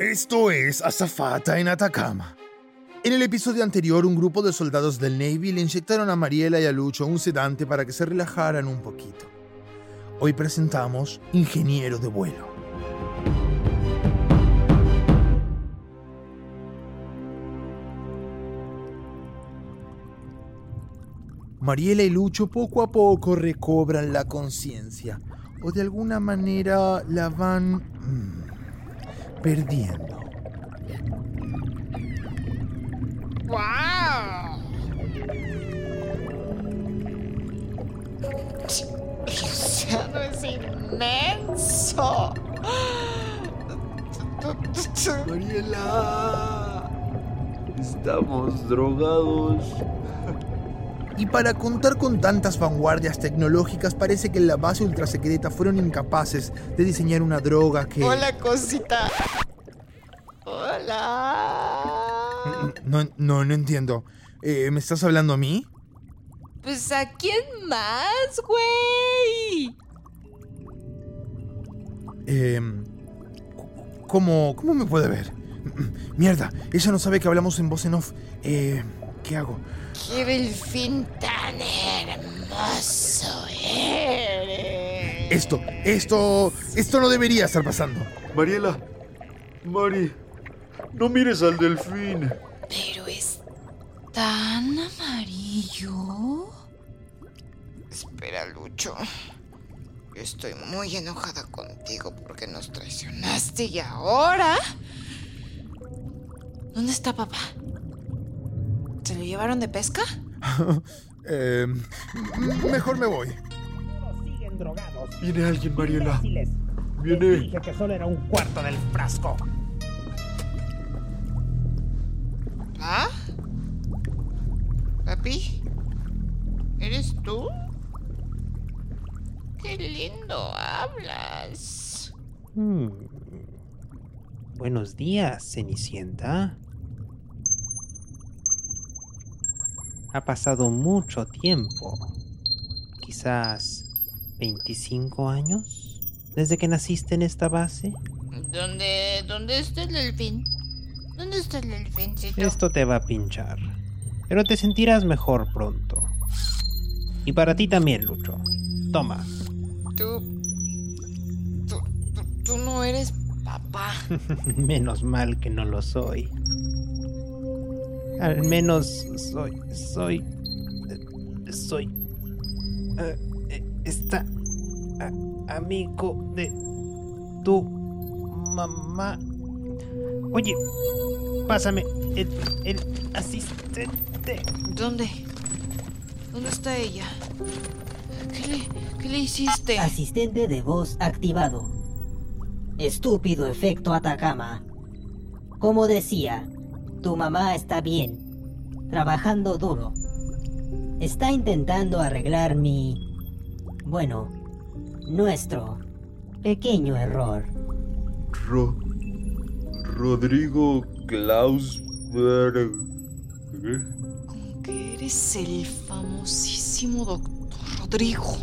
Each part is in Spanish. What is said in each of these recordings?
Esto es Azafata en Atacama. En el episodio anterior, un grupo de soldados del Navy le inyectaron a Mariela y a Lucho un sedante para que se relajaran un poquito. Hoy presentamos Ingeniero de Vuelo. Mariela y Lucho poco a poco recobran la conciencia o de alguna manera la van mm, perdiendo. ¡Wow! El océano es inmenso. Mariela, estamos drogados. Y para contar con tantas vanguardias tecnológicas, parece que en la base ultrasecreta fueron incapaces de diseñar una droga que... Hola, cosita. Hola. No, no, no entiendo. Eh, ¿Me estás hablando a mí? Pues a quién más, güey. Eh, ¿cómo, ¿Cómo me puede ver? Mierda, ella no sabe que hablamos en voz en off. Eh, ¿Qué hago? ¡Qué delfín tan hermoso eres! Esto, esto, esto no debería estar pasando. Mariela, Mari, no mires al delfín. Pero es tan amarillo. Espera, Lucho. Yo estoy muy enojada contigo porque nos traicionaste y ahora... ¿Dónde está papá? ¿Se lo llevaron de pesca? Eh, mejor me voy. Viene alguien, Mariela. Viene. dije que solo era un cuarto del frasco. ¿Eres tú? ¡Qué lindo hablas! Hmm. Buenos días, Cenicienta. Ha pasado mucho tiempo. Quizás 25 años desde que naciste en esta base. ¿Dónde, dónde está el delfín? ¿Dónde está el delfincito? Esto te va a pinchar. Pero te sentirás mejor pronto. Y para ti también, Lucho. Toma. Tú, tú, tú, tú no eres papá. Menos mal que no lo soy. Al menos soy. soy. eh, soy. eh, eh, está. amigo de. tu mamá. Oye, pásame el, el asistente. ¿Dónde? ¿Dónde está ella? ¿Qué le, qué le hiciste? Asistente de voz activado. Estúpido efecto Atacama. Como decía, tu mamá está bien, trabajando duro. Está intentando arreglar mi... bueno, nuestro pequeño error. Ro- Rodrigo Klausberg. Que eres el famosísimo doctor Rodrigo.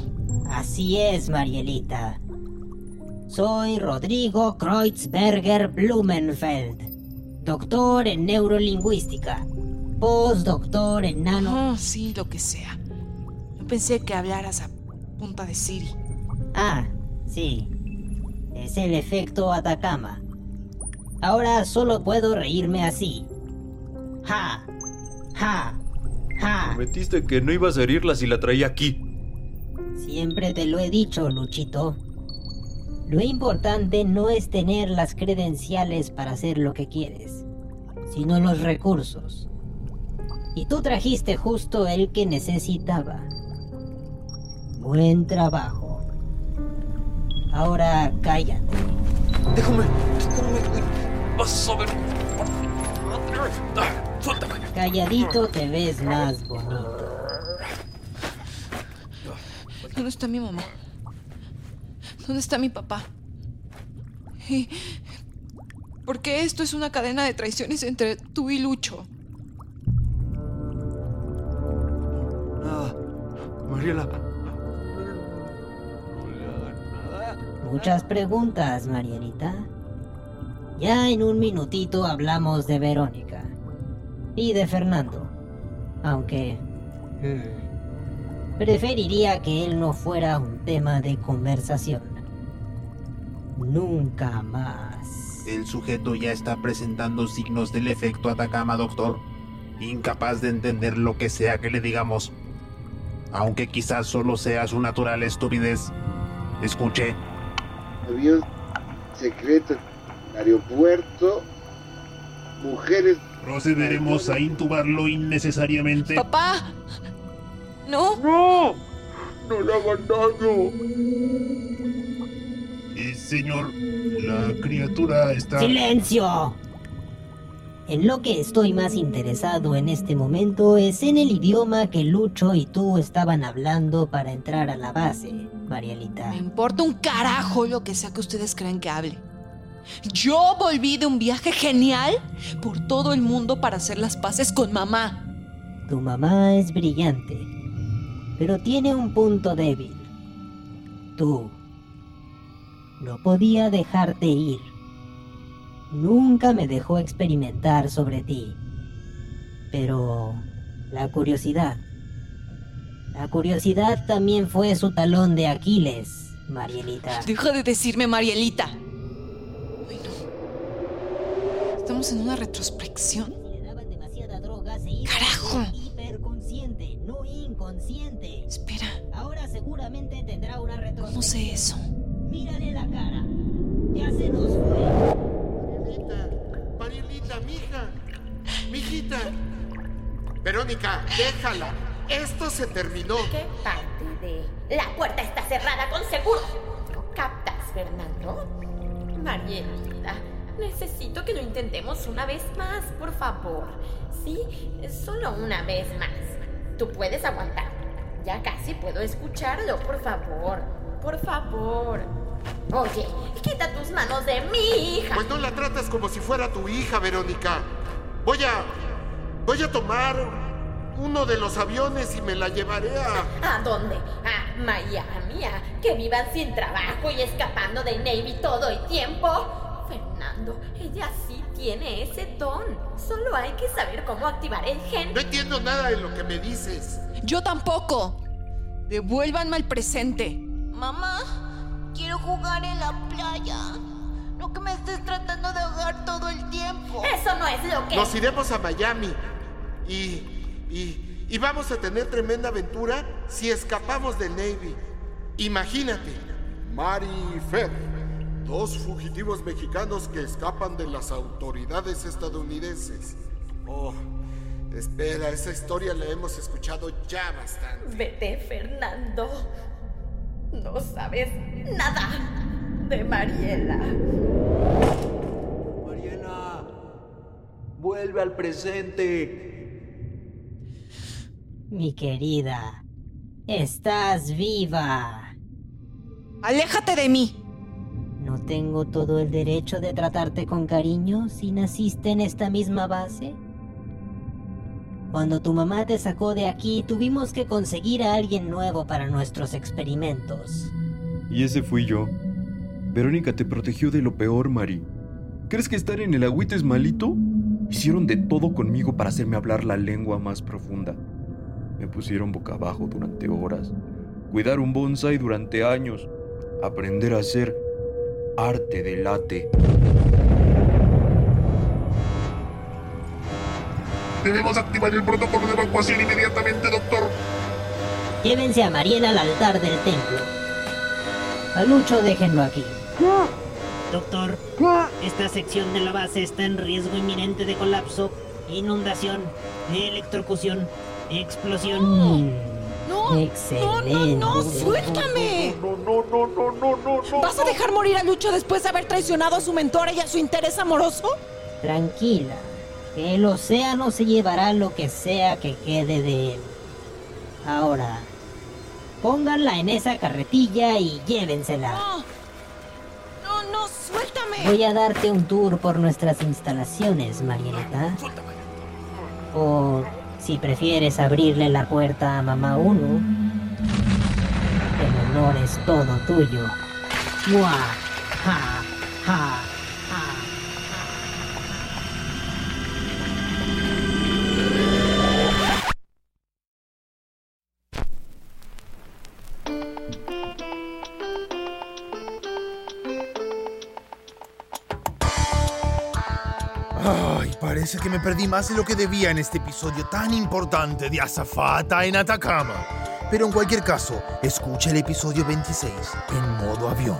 Así es, Marielita. Soy Rodrigo Kreutzberger Blumenfeld, doctor en neurolingüística, postdoctor en nano... Ah, sí, lo que sea. Yo pensé que hablaras a punta de Siri. Ah, sí. Es el efecto Atacama. Ahora solo puedo reírme así. Ja, ja, ja. Prometiste que no ibas a herirla si la traía aquí. Siempre te lo he dicho, Luchito. Lo importante no es tener las credenciales para hacer lo que quieres, sino los recursos. Y tú trajiste justo el que necesitaba. Buen trabajo. Ahora cállate. Déjame, déjame. Vas a ver. Ah, Suéltame. Calladito te ves más bonito. ¿Dónde está mi mamá? ¿Dónde está mi papá? ¿Y por qué esto es una cadena de traiciones entre tú y Lucho? Nada. Mariela. Muchas preguntas, Marielita. Ya en un minutito hablamos de Verónica. Y de Fernando. Aunque... hmm, preferiría que él no fuera un tema de conversación. Nunca más. El sujeto ya está presentando signos del efecto Atacama, doctor. Incapaz de entender lo que sea que le digamos. Aunque quizás solo sea su natural estupidez. Escuche. avión secreto aeropuerto, mujeres... Procederemos a intubarlo innecesariamente. ¡Papá! ¡No! ¡No! ¡No le hagan daño! Eh, señor, la criatura está... ¡Silencio! En lo que estoy más interesado en este momento es en el idioma que Lucho y tú estaban hablando para entrar a la base, Marielita. Me importa un carajo lo que sea que ustedes crean que hable. Yo volví de un viaje genial por todo el mundo para hacer las paces con mamá. Tu mamá es brillante, pero tiene un punto débil. Tú. No podía dejarte ir. Nunca me dejó experimentar sobre ti. Pero la curiosidad. La curiosidad también fue su talón de Aquiles, Marielita. Deja de decirme Marielita. Estamos en una retrospección. Le daban demasiada droga, se iba ¡Carajo! hiperconsciente, no inconsciente. Espera, Ahora seguramente tendrá una retrospección. ¿cómo sé eso? Mírale la cara. Ya se nos fue. Marielita, Marielita, mija, mijita. Verónica, déjala. Esto se terminó. ¿Qué parte de la puerta está cerrada con seguro? ¿No captas, Fernando? Marielita, necesito que lo intentemos una vez más, por favor. Sí, solo una vez más. Tú puedes aguantar. Ya casi puedo escucharlo, por favor. Por favor. Oye, quita tus manos de mi hija. Pues no la tratas como si fuera tu hija, Verónica. Voy a. Voy a tomar uno de los aviones y me la llevaré a. ¿A dónde? A Miami, a que vivan sin trabajo y escapando del Navy todo el tiempo. Ella sí tiene ese don. Solo hay que saber cómo activar el gen. No entiendo nada de lo que me dices. Yo tampoco. Devuélvanme al presente. Mamá, quiero jugar en la playa. No que me estés tratando de ahogar todo el tiempo. Eso no es lo que. Nos iremos a Miami y. y. y vamos a tener tremenda aventura si escapamos del Navy. Imagínate. Mari y Fer, dos fugitivos mexicanos que escapan de las autoridades estadounidenses. Oh, espera, esa historia la hemos escuchado ya bastante. Vete, Fernando. No sabes nada de Mariela. Mariela. Vuelve al presente. Mi querida, estás viva. ¡Aléjate de mí! ¿No tengo todo el derecho de tratarte con cariño si naciste en esta misma base? Cuando tu mamá te sacó de aquí, tuvimos que conseguir a alguien nuevo para nuestros experimentos. Y ese fui yo. Verónica te protegió de lo peor, Mari. ¿Crees que estar en el agüite es malito? Hicieron de todo conmigo para hacerme hablar la lengua más profunda. Me pusieron boca abajo durante horas, cuidar un bonsai durante años, aprender a hacer arte de late. Debemos activar el protocolo de evacuación inmediatamente, doctor. Llévense a Mariela al altar del templo. A Lucho déjenlo aquí. Doctor, esta sección de la base está en riesgo inminente de colapso, inundación, electrocución, explosión. ¡No! Excelente. No, no, no, suéltame. No, no, no, no, no, no, no. ¿Vas a dejar morir a Lucho después de haber traicionado a su mentora y a su interés amoroso? Tranquila, que el océano se llevará lo que sea que quede de él. Ahora, pónganla en esa carretilla y llévensela. No. No, no, suéltame. Voy a darte un tour por nuestras instalaciones, Marielita. O si prefieres abrirle la puerta a mamá Uno, honor es todo tuyo. ¡Mua! ¡Ja! Ay, parece que me perdí más de lo que debía en este episodio tan importante de Azafata en Atacama. Pero en cualquier caso, escucha el episodio 26 en modo avión.